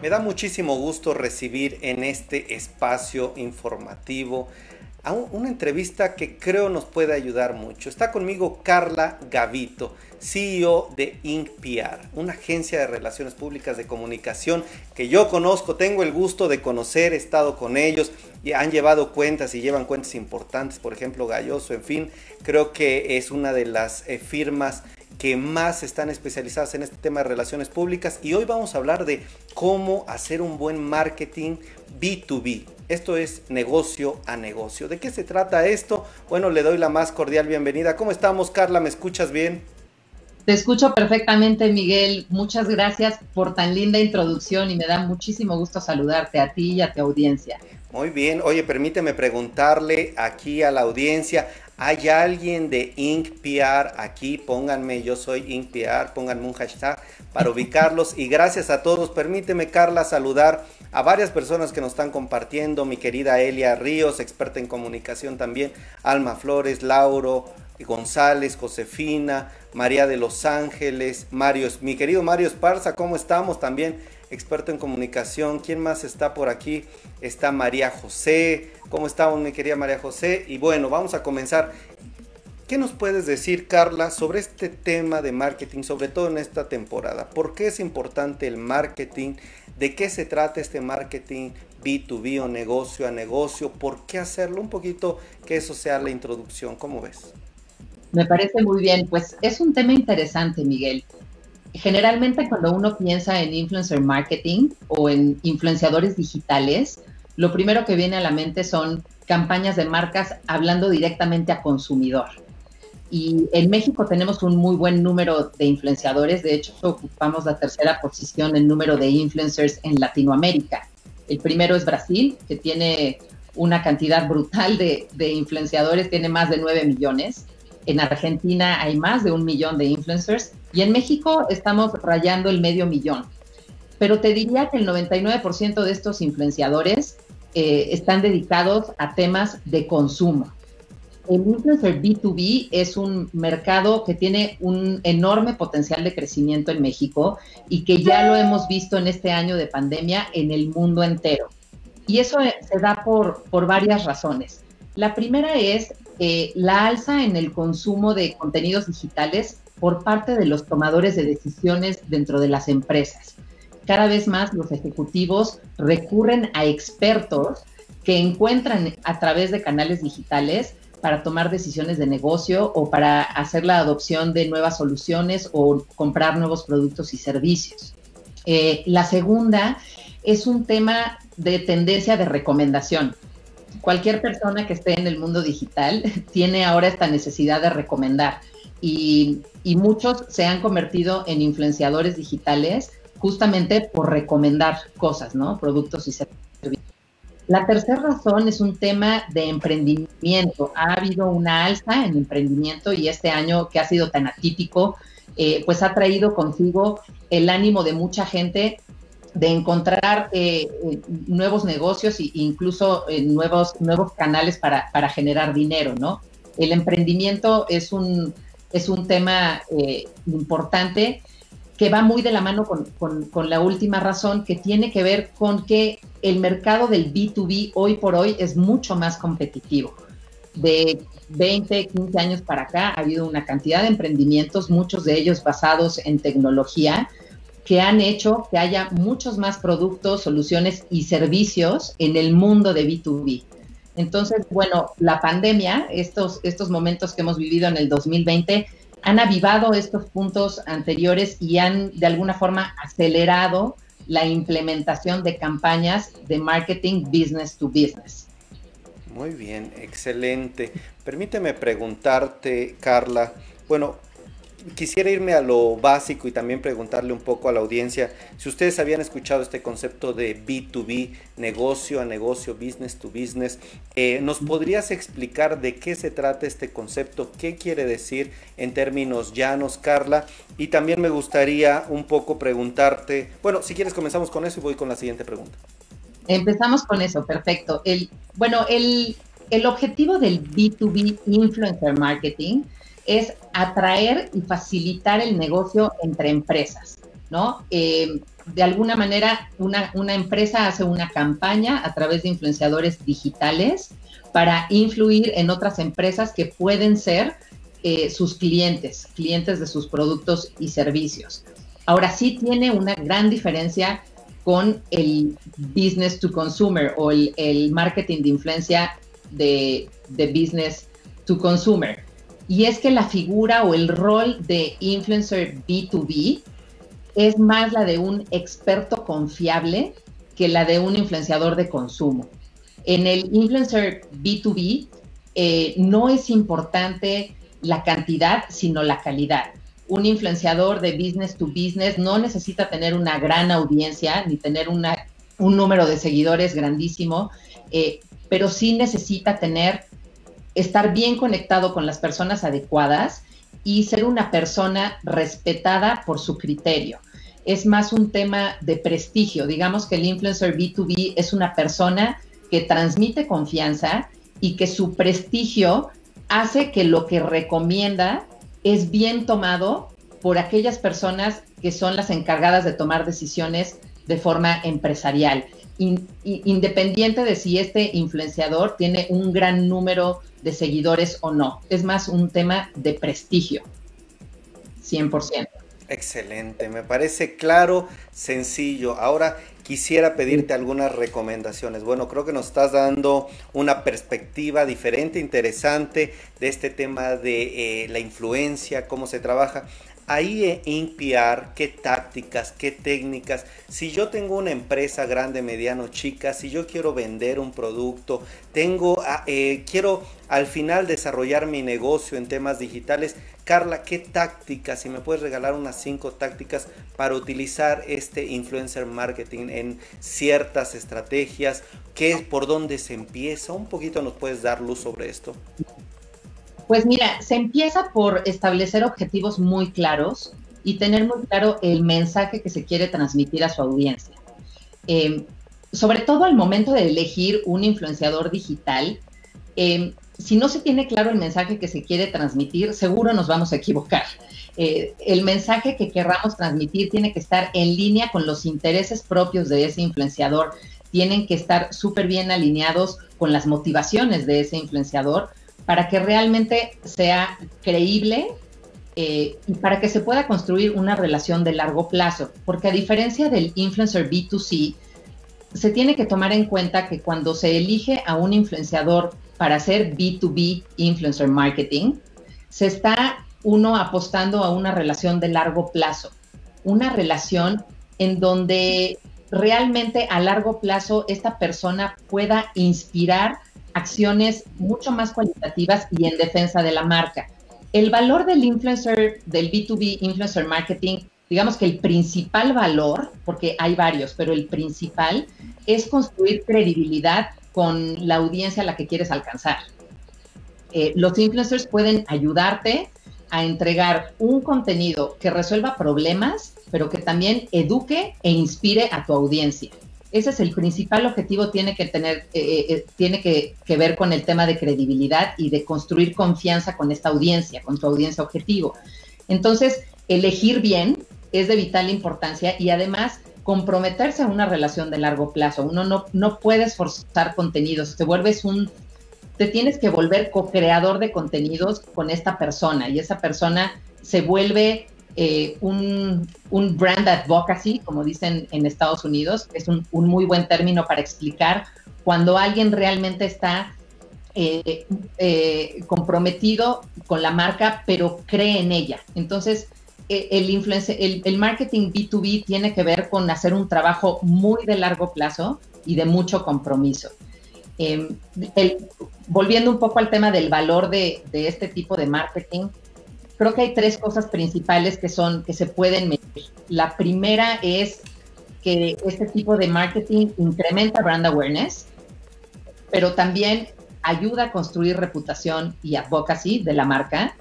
Me da muchísimo gusto recibir en este espacio informativo a una entrevista que creo nos puede ayudar mucho. Está conmigo Carla Gavito, CEO de INCPR, una agencia de relaciones públicas de comunicación que yo conozco, tengo el gusto de conocer, he estado con ellos y han llevado cuentas y llevan cuentas importantes, por ejemplo Galloso, en fin, creo que es una de las eh, firmas que más están especializadas en este tema de relaciones públicas y hoy vamos a hablar de cómo hacer un buen marketing B2B. Esto es negocio a negocio. ¿De qué se trata esto? Bueno, le doy la más cordial bienvenida. ¿Cómo estamos, Carla? ¿Me escuchas bien? Te escucho perfectamente, Miguel. Muchas gracias por tan linda introducción y me da muchísimo gusto saludarte a ti y a tu audiencia. Muy bien. Oye, permíteme preguntarle aquí a la audiencia, ¿Hay alguien de InkPR aquí? Pónganme, yo soy InkPR, pónganme un hashtag para ubicarlos. Y gracias a todos. Permíteme, Carla, saludar a varias personas que nos están compartiendo. Mi querida Elia Ríos, experta en comunicación también. Alma Flores, Lauro González, Josefina, María de Los Ángeles, Mario, mi querido Mario Esparza, ¿cómo estamos? También experto en comunicación. ¿Quién más está por aquí? Está María José. ¿Cómo estamos, mi querida María José? Y bueno, vamos a comenzar. ¿Qué nos puedes decir, Carla, sobre este tema de marketing, sobre todo en esta temporada? ¿Por qué es importante el marketing? ¿De qué se trata este marketing B2B o negocio a negocio? ¿Por qué hacerlo? Un poquito que eso sea la introducción. ¿Cómo ves? Me parece muy bien. Pues es un tema interesante, Miguel generalmente cuando uno piensa en influencer marketing o en influenciadores digitales, lo primero que viene a la mente son campañas de marcas hablando directamente a consumidor. Y en México tenemos un muy buen número de influenciadores, de hecho ocupamos la tercera posición en número de influencers en Latinoamérica. El primero es Brasil, que tiene una cantidad brutal de, de influenciadores, tiene más de 9 millones. En Argentina hay más de un millón de influencers y en México estamos rayando el medio millón. Pero te diría que el 99% de estos influenciadores eh, están dedicados a temas de consumo. El influencer B2B es un mercado que tiene un enorme potencial de crecimiento en México y que ya lo hemos visto en este año de pandemia en el mundo entero. Y eso eh, se da por, por varias razones. La primera es eh, la alza en el consumo de contenidos digitales por parte de los tomadores de decisiones dentro de las empresas. Cada vez más los ejecutivos recurren a expertos que encuentran a través de canales digitales para tomar decisiones de negocio o para hacer la adopción de nuevas soluciones o comprar nuevos productos y servicios. Eh, la segunda es un tema de tendencia de recomendación. Cualquier persona que esté en el mundo digital tiene ahora esta necesidad de recomendar y, muchos se han convertido en influenciadores digitales justamente por recomendar cosas, ¿no? Productos y servicios. La tercera razón es un tema de emprendimiento. Ha habido una alza en emprendimiento y este año que ha sido tan atípico, eh, pues ha traído consigo el ánimo de mucha gente de encontrar eh, eh, nuevos negocios e incluso nuevos, nuevos canales para, para generar dinero, ¿no? El emprendimiento es un, es un tema eh, importante que va muy de la mano con, la última razón, que tiene que ver con que el mercado del B2B hoy por hoy es mucho más competitivo. De 20, 15 años para acá ha habido una cantidad de emprendimientos, muchos de ellos basados en tecnología, que han hecho que haya muchos más productos, soluciones y servicios en el mundo de B2B. Entonces, bueno, la pandemia, estos, estos momentos que hemos vivido en el 2020, han avivado estos puntos anteriores y han de alguna forma acelerado la implementación de campañas de marketing business to business. Muy bien, excelente. Permíteme preguntarte, Carla, bueno, quisiera irme a lo básico y también preguntarle un poco a la audiencia si ustedes habían escuchado este concepto de B2B, negocio a negocio, business to business. Eh, ¿Nos podrías explicar de qué se trata este concepto? ¿Qué quiere decir en términos llanos, Carla? Y también me gustaría un poco preguntarte, bueno, si quieres comenzamos con eso y voy con la siguiente pregunta. Empezamos con eso, perfecto. El, bueno, el, el objetivo del B2B Influencer Marketing es atraer y facilitar el negocio entre empresas, ¿no? Eh, de alguna manera una, empresa hace una campaña a través de influenciadores digitales para influir en otras empresas que pueden ser eh, sus clientes, clientes de sus productos y servicios. Ahora sí tiene una gran diferencia con el business to consumer o el, marketing de influencia de, de business to consumer. Y es que la figura o el rol de influencer B2B es más la de un experto confiable que la de un influenciador de consumo. En el influencer B2B eh, no es importante la cantidad, sino la calidad. Un influenciador de business to business no necesita tener una gran audiencia ni tener una, un número de seguidores grandísimo, eh, pero sí necesita tener, estar bien conectado con las personas adecuadas y ser una persona respetada por su criterio. Es más un tema de prestigio. Digamos que el influencer B2B es una persona que transmite confianza y que su prestigio hace que lo que recomienda es bien tomado por aquellas personas que son las encargadas de tomar decisiones de forma empresarial, independiente de si este influenciador tiene un gran número de seguidores o no. Es más un tema de prestigio, 100%. Excelente, me parece claro, sencillo. Ahora quisiera pedirte algunas recomendaciones. Bueno, creo que nos estás dando una perspectiva diferente, interesante de este tema de eh, la influencia, cómo se trabaja ahí en PR, qué tácticas, qué técnicas. Si yo tengo una empresa grande, mediano, chica, si yo quiero vender un producto, tengo, ah, eh, quiero al final desarrollar mi negocio en temas digitales. Carla, ¿qué tácticas? Si me puedes regalar unas cinco tácticas para utilizar este influencer marketing en ciertas estrategias, ¿qué, por dónde se empieza? Un poquito nos puedes dar luz sobre esto. Pues mira, se empieza por establecer objetivos muy claros y tener muy claro el mensaje que se quiere transmitir a su audiencia. Em, sobre todo al momento de elegir un influenciador digital, em, si no se tiene claro el mensaje que se quiere transmitir, seguro nos vamos a equivocar. Eh, el mensaje que querramos transmitir tiene que estar en línea con los intereses propios de ese influenciador, tienen que estar súper bien alineados con las motivaciones de ese influenciador para que realmente sea creíble eh, y para que se pueda construir una relación de largo plazo. Porque a diferencia del influencer B2C, se tiene que tomar en cuenta que cuando se elige a un influenciador para hacer B2B influencer marketing, se está uno apostando a una relación de largo plazo, una relación en donde realmente a largo plazo esta persona pueda inspirar acciones mucho más cualitativas y en defensa de la marca. El valor del influencer, del B2B influencer marketing, digamos que el principal valor, porque hay varios, pero el principal es construir credibilidad con la audiencia a la que quieres alcanzar. Eh, los influencers pueden ayudarte a entregar un contenido que resuelva problemas, pero que también eduque e inspire a tu audiencia. Ese es el principal objetivo, tiene que tener, eh, eh, eh, tiene que, ver con el tema de credibilidad y de construir confianza con esta audiencia, con tu audiencia objetivo. Entonces, elegir bien es de vital importancia y además comprometerse a una relación de largo plazo. Uno no, no puedes forzar contenidos, te vuelves un, te tienes que volver co-creador de contenidos con esta persona y esa persona se vuelve eh, un, brand advocacy, como dicen en Estados Unidos, es un, muy buen término para explicar cuando alguien realmente está eh, eh, comprometido con la marca, pero cree en ella. Entonces, el, el, el, marketing B2B tiene que ver con hacer un trabajo muy de largo plazo y de mucho compromiso. Em, volviendo un poco al tema del valor de, de este tipo de marketing, creo que hay tres cosas principales que son que se pueden medir. La primera es que este tipo de marketing incrementa brand awareness, pero también ayuda a construir reputación y advocacy de la marca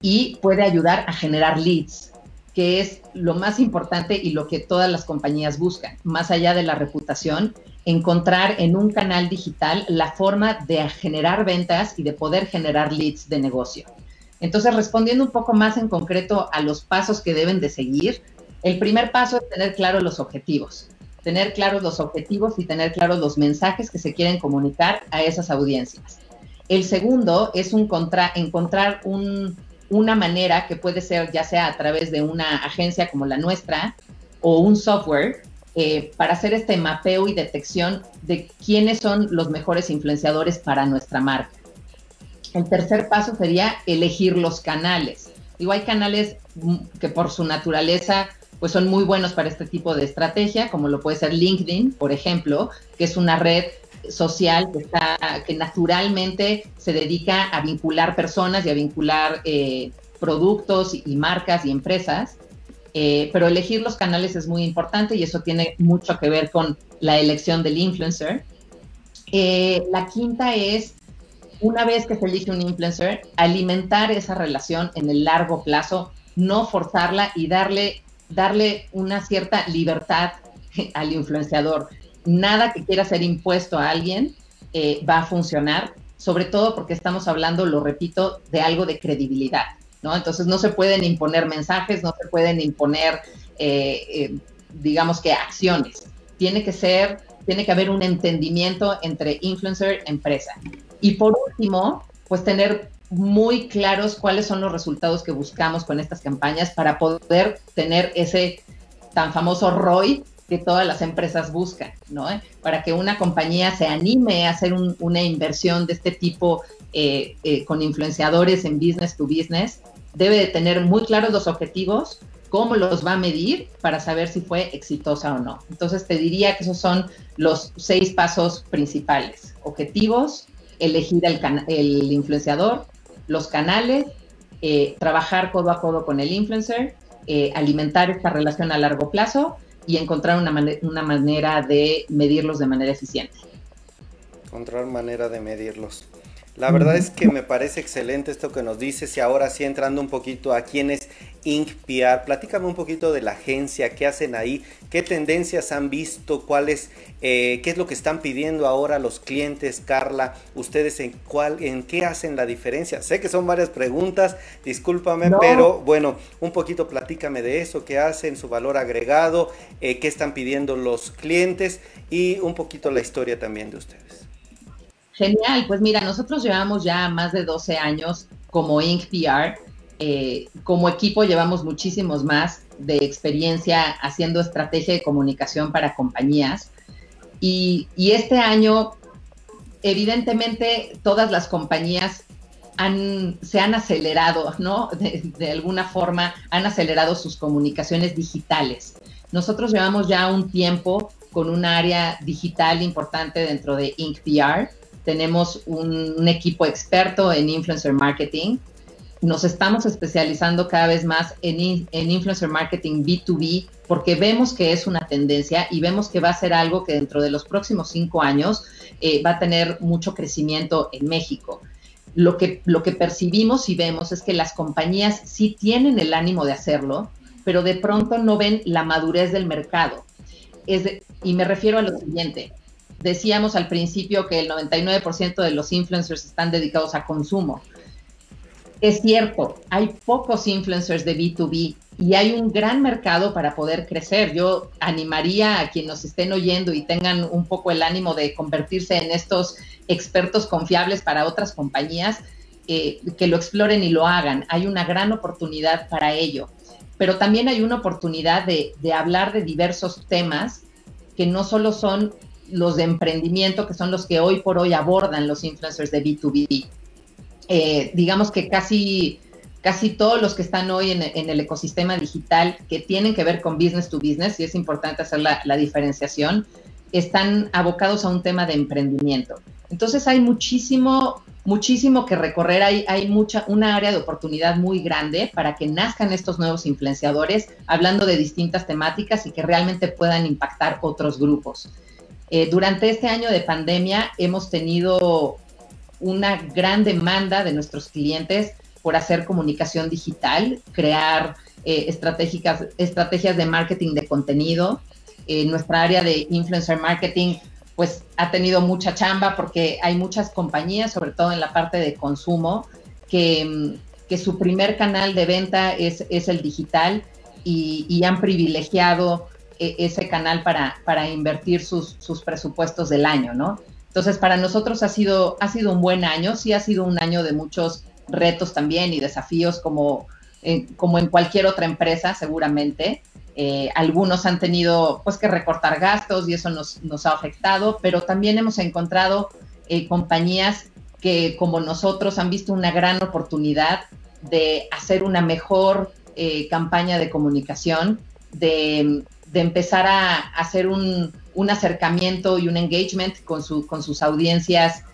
y puede ayudar a generar leads, que es lo más importante y lo que todas las compañías buscan, más allá de la reputación, encontrar en un canal digital la forma de generar ventas y de poder generar leads de negocio. Entonces, respondiendo un poco más en concreto a los pasos que deben de seguir, El primer paso es tener claros los objetivos, tener claros los objetivos y tener claros los mensajes que se quieren comunicar a esas audiencias. El segundo es encontrar una manera que puede ser ya sea a través de una agencia como la nuestra o un software eh, para hacer este mapeo y detección de quiénes son los mejores influenciadores para nuestra marca. El tercer paso sería elegir los canales. Digo, hay canales que por su naturaleza pues son muy buenos para este tipo de estrategia, como lo puede ser LinkedIn, por ejemplo, que es una red social que, está, que naturalmente se dedica a vincular personas y a vincular eh, productos y, marcas y empresas. Eh, pero elegir los canales es muy importante y eso tiene mucho que ver con la elección del influencer. Eh, la quinta es, una vez que se elige un influencer, alimentar esa relación en el largo plazo, no forzarla y darle, darle una cierta libertad al influenciador. Nada que quiera ser impuesto a alguien eh, va a funcionar, sobre todo porque estamos hablando, lo repito, de algo de credibilidad. ¿no? Entonces no se pueden imponer mensajes, no se pueden imponer, eh, eh, digamos que acciones. Tiene que ser, tiene que haber un entendimiento entre influencer empresa. Y por último, pues tener muy claros cuáles son los resultados que buscamos con estas campañas para poder tener ese tan famoso ROI que todas las empresas buscan, ¿no? Para que una compañía se anime a hacer una inversión de este tipo eh, con influenciadores en business to business, debe de tener muy claros los objetivos, cómo los va a medir para saber si fue exitosa o no. Entonces te diría que esos son los seis pasos principales. Objetivos, elegir el, el influenciador, los canales, eh, trabajar codo a codo con el influencer, eh, alimentar esta relación a largo plazo y encontrar una, una manera de medirlos de manera eficiente. Encontrar manera de medirlos. La verdad es que me parece excelente esto que nos dices y ahora sí entrando un poquito a quién es InkPR, platícame un poquito de la agencia, qué hacen ahí, qué tendencias han visto, cuáles, eh, qué es lo que están pidiendo ahora los clientes, Carla, ustedes en cuál, en qué hacen la diferencia. Sé que son varias preguntas, discúlpame, pero bueno, un poquito platícame de eso, qué hacen, su valor agregado, eh, qué están pidiendo los clientes y un poquito la historia también de ustedes. Genial, pues mira, nosotros llevamos ya más de 12 años como Inc. PR. Eh, como equipo llevamos muchísimos más de experiencia haciendo estrategia de comunicación para compañías. Y, este año, evidentemente, todas las compañías se han acelerado, ¿no? de, alguna forma, han acelerado sus comunicaciones digitales. Nosotros llevamos ya un tiempo con un área digital importante dentro de Inc. PR tenemos un, equipo experto en influencer marketing. Nos estamos especializando cada vez más en, en, influencer marketing B2B porque vemos que es una tendencia y vemos que va a ser algo que dentro de los próximos cinco años eh, va a tener mucho crecimiento en México. Lo que, lo que percibimos y vemos es que las compañías sí tienen el ánimo de hacerlo, pero de pronto no ven la madurez del mercado. Y me refiero a lo siguiente, decíamos al principio que el 99% de los influencers están dedicados a consumo. Es cierto, hay pocos influencers de B2B y hay un gran mercado para poder crecer. Yo animaría a quienes nos estén oyendo y tengan un poco el ánimo de convertirse en estos expertos confiables para otras compañías, eh, que lo exploren y lo hagan. Hay una gran oportunidad para ello. Pero también hay una oportunidad de, de hablar de diversos temas que no solo son los de emprendimiento, que son los que hoy por hoy abordan los influencers de B2B. Eh, digamos que casi, casi todos los que están hoy en, el ecosistema digital que tienen que ver con business to business, y es importante hacer la, la diferenciación, están abocados a un tema de emprendimiento. Entonces hay muchísimo, muchísimo que recorrer, hay, hay mucha, una área de oportunidad muy grande para que nazcan estos nuevos influenciadores hablando de distintas temáticas y que realmente puedan impactar otros grupos. Eh, durante este año de pandemia hemos tenido una gran demanda de nuestros clientes por hacer comunicación digital, crear eh, estrategias de marketing de contenido. Eh, nuestra área de influencer marketing pues ha tenido mucha chamba porque hay muchas compañías, sobre todo en la parte de consumo, que, que su primer canal de venta es, es el digital y, han privilegiado ese canal para, para invertir sus, sus, presupuestos del año, ¿no? Entonces, para nosotros ha sido, ha sido un buen año, sí ha sido un año de muchos retos también y desafíos como, como en cualquier otra empresa, seguramente. Eh, algunos han tenido pues que recortar gastos y eso nos, nos ha afectado, pero también hemos encontrado eh, compañías que como nosotros han visto una gran oportunidad de hacer una mejor eh, campaña de comunicación, de, empezar a, hacer un, acercamiento y un engagement con, su, con sus audiencias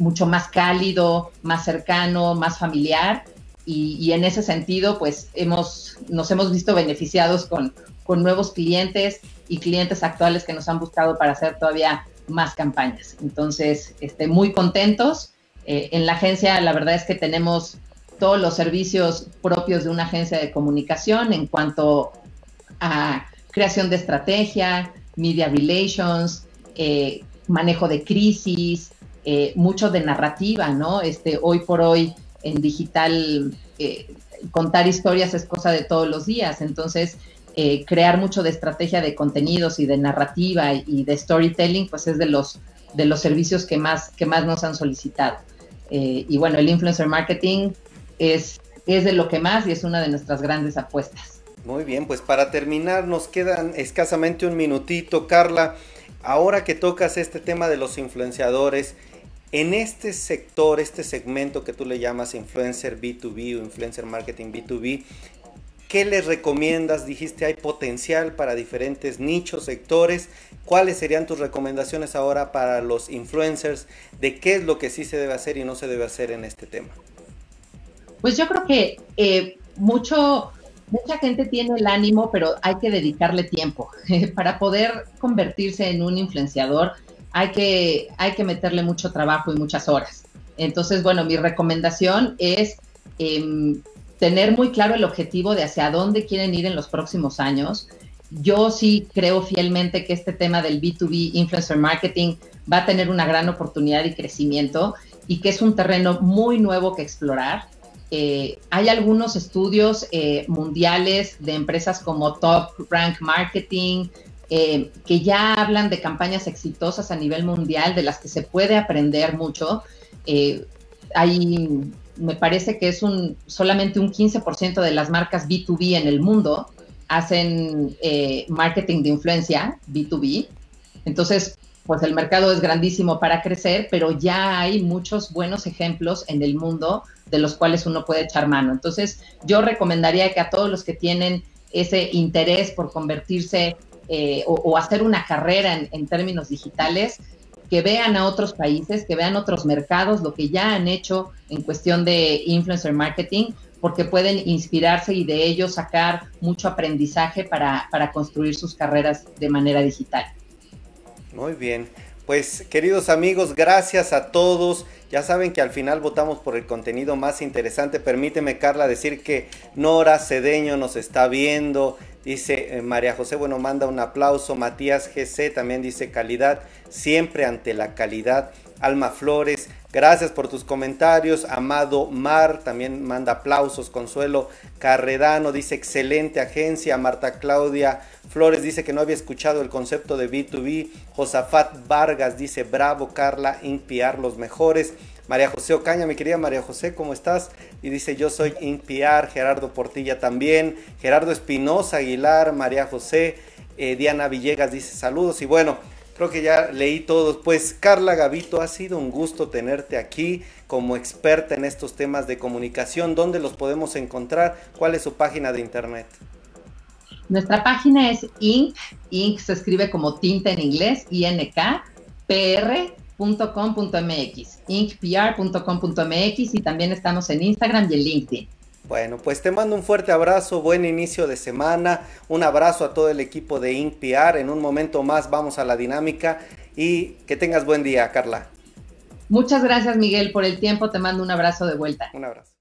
mucho más cálido, más cercano, más familiar y, en ese sentido, pues hemos, nos hemos visto beneficiados con, con nuevos clientes y clientes actuales que nos han buscado para hacer todavía más campañas. Entonces, este, muy contentos. Eh, en la agencia, la verdad es que tenemos todos los servicios propios de una agencia de comunicación en cuanto a creación de estrategia, media relations, eh, manejo de crisis, eh, mucho de narrativa, ¿no? Este, hoy por hoy en digital eh, contar historias es cosa de todos los días, entonces crear mucho de estrategia de contenidos y de narrativa y, de storytelling, pues es de los, de los servicios que más, que más nos han solicitado. Y bueno, el influencer marketing es, es de lo que más y es una de nuestras grandes apuestas. Muy bien, pues para terminar nos quedan escasamente un minutito, Carla. Ahora que tocas este tema de los influenciadores, en este sector, este segmento que tú le llamas influencer B2B o influencer marketing B2B, ¿qué les recomiendas? Dijiste hay potencial para diferentes nichos, sectores. ¿Cuáles serían tus recomendaciones ahora para los influencers de qué es lo que sí se debe hacer y no se debe hacer en este tema? Pues yo creo que eh, mucho, mucha gente tiene el ánimo, pero hay que dedicarle tiempo para poder convertirse en un influenciador hay que, hay que meterle mucho trabajo y muchas horas. Entonces, bueno, mi recomendación es em, tener muy claro el objetivo de hacia dónde quieren ir en los próximos años. Yo sí creo fielmente que este tema del B2B influencer marketing va a tener una gran oportunidad y crecimiento y que es un terreno muy nuevo que explorar. Eh, hay algunos estudios eh, mundiales de empresas como Top Rank Marketing, eh, que ya hablan de campañas exitosas a nivel mundial, de las que se puede aprender mucho. Hay, me parece que es un, solamente un 15% de las marcas B2B en el mundo hacen marketing de influencia B2B. Entonces, pues el mercado es grandísimo para crecer, pero ya hay muchos buenos ejemplos en el mundo de los cuales uno puede echar mano. Entonces, yo recomendaría que a todos los que tienen ese interés por convertirse eh, o, hacer una carrera en, términos digitales, que vean a otros países, que vean otros mercados, lo que ya han hecho en cuestión de influencer marketing, porque pueden inspirarse y de ello sacar mucho aprendizaje para, para construir sus carreras de manera digital. Muy bien. Pues queridos amigos, gracias a todos. Ya saben que al final votamos por el contenido más interesante. Permíteme, Carla, decir que Nora Cedeño nos está viendo. Dice eh, María José, bueno, manda un aplauso. Matías GC también dice calidad, siempre ante la calidad. Alma Flores, gracias por tus comentarios. Amado Mar también manda aplausos. Consuelo Carredano dice excelente agencia. Marta Claudia Flores dice que no había escuchado el concepto de B2B. Josafat Vargas dice bravo Carla, Impiar los mejores. María José Ocaña, mi querida María José, ¿cómo estás? Y dice, yo soy INPR, Gerardo Portilla también, Gerardo Espinosa Aguilar, María José, eh, Diana Villegas dice saludos y bueno, creo que ya leí todos. Pues Carla Gavito, ha sido un gusto tenerte aquí como experta en estos temas de comunicación. ¿Dónde los podemos encontrar? ¿Cuál es su página de internet? Nuestra página es INC, INC se escribe como tinta en inglés, INK, PR .com.mx, inkpr.com.mx y también estamos en Instagram y en LinkedIn. Bueno, pues te mando un fuerte abrazo, buen inicio de semana, un abrazo a todo el equipo de InkPR. En un momento más vamos a la dinámica y que tengas buen día, Carla. Muchas gracias, Miguel, por el tiempo. Te mando un abrazo de vuelta. Un abrazo.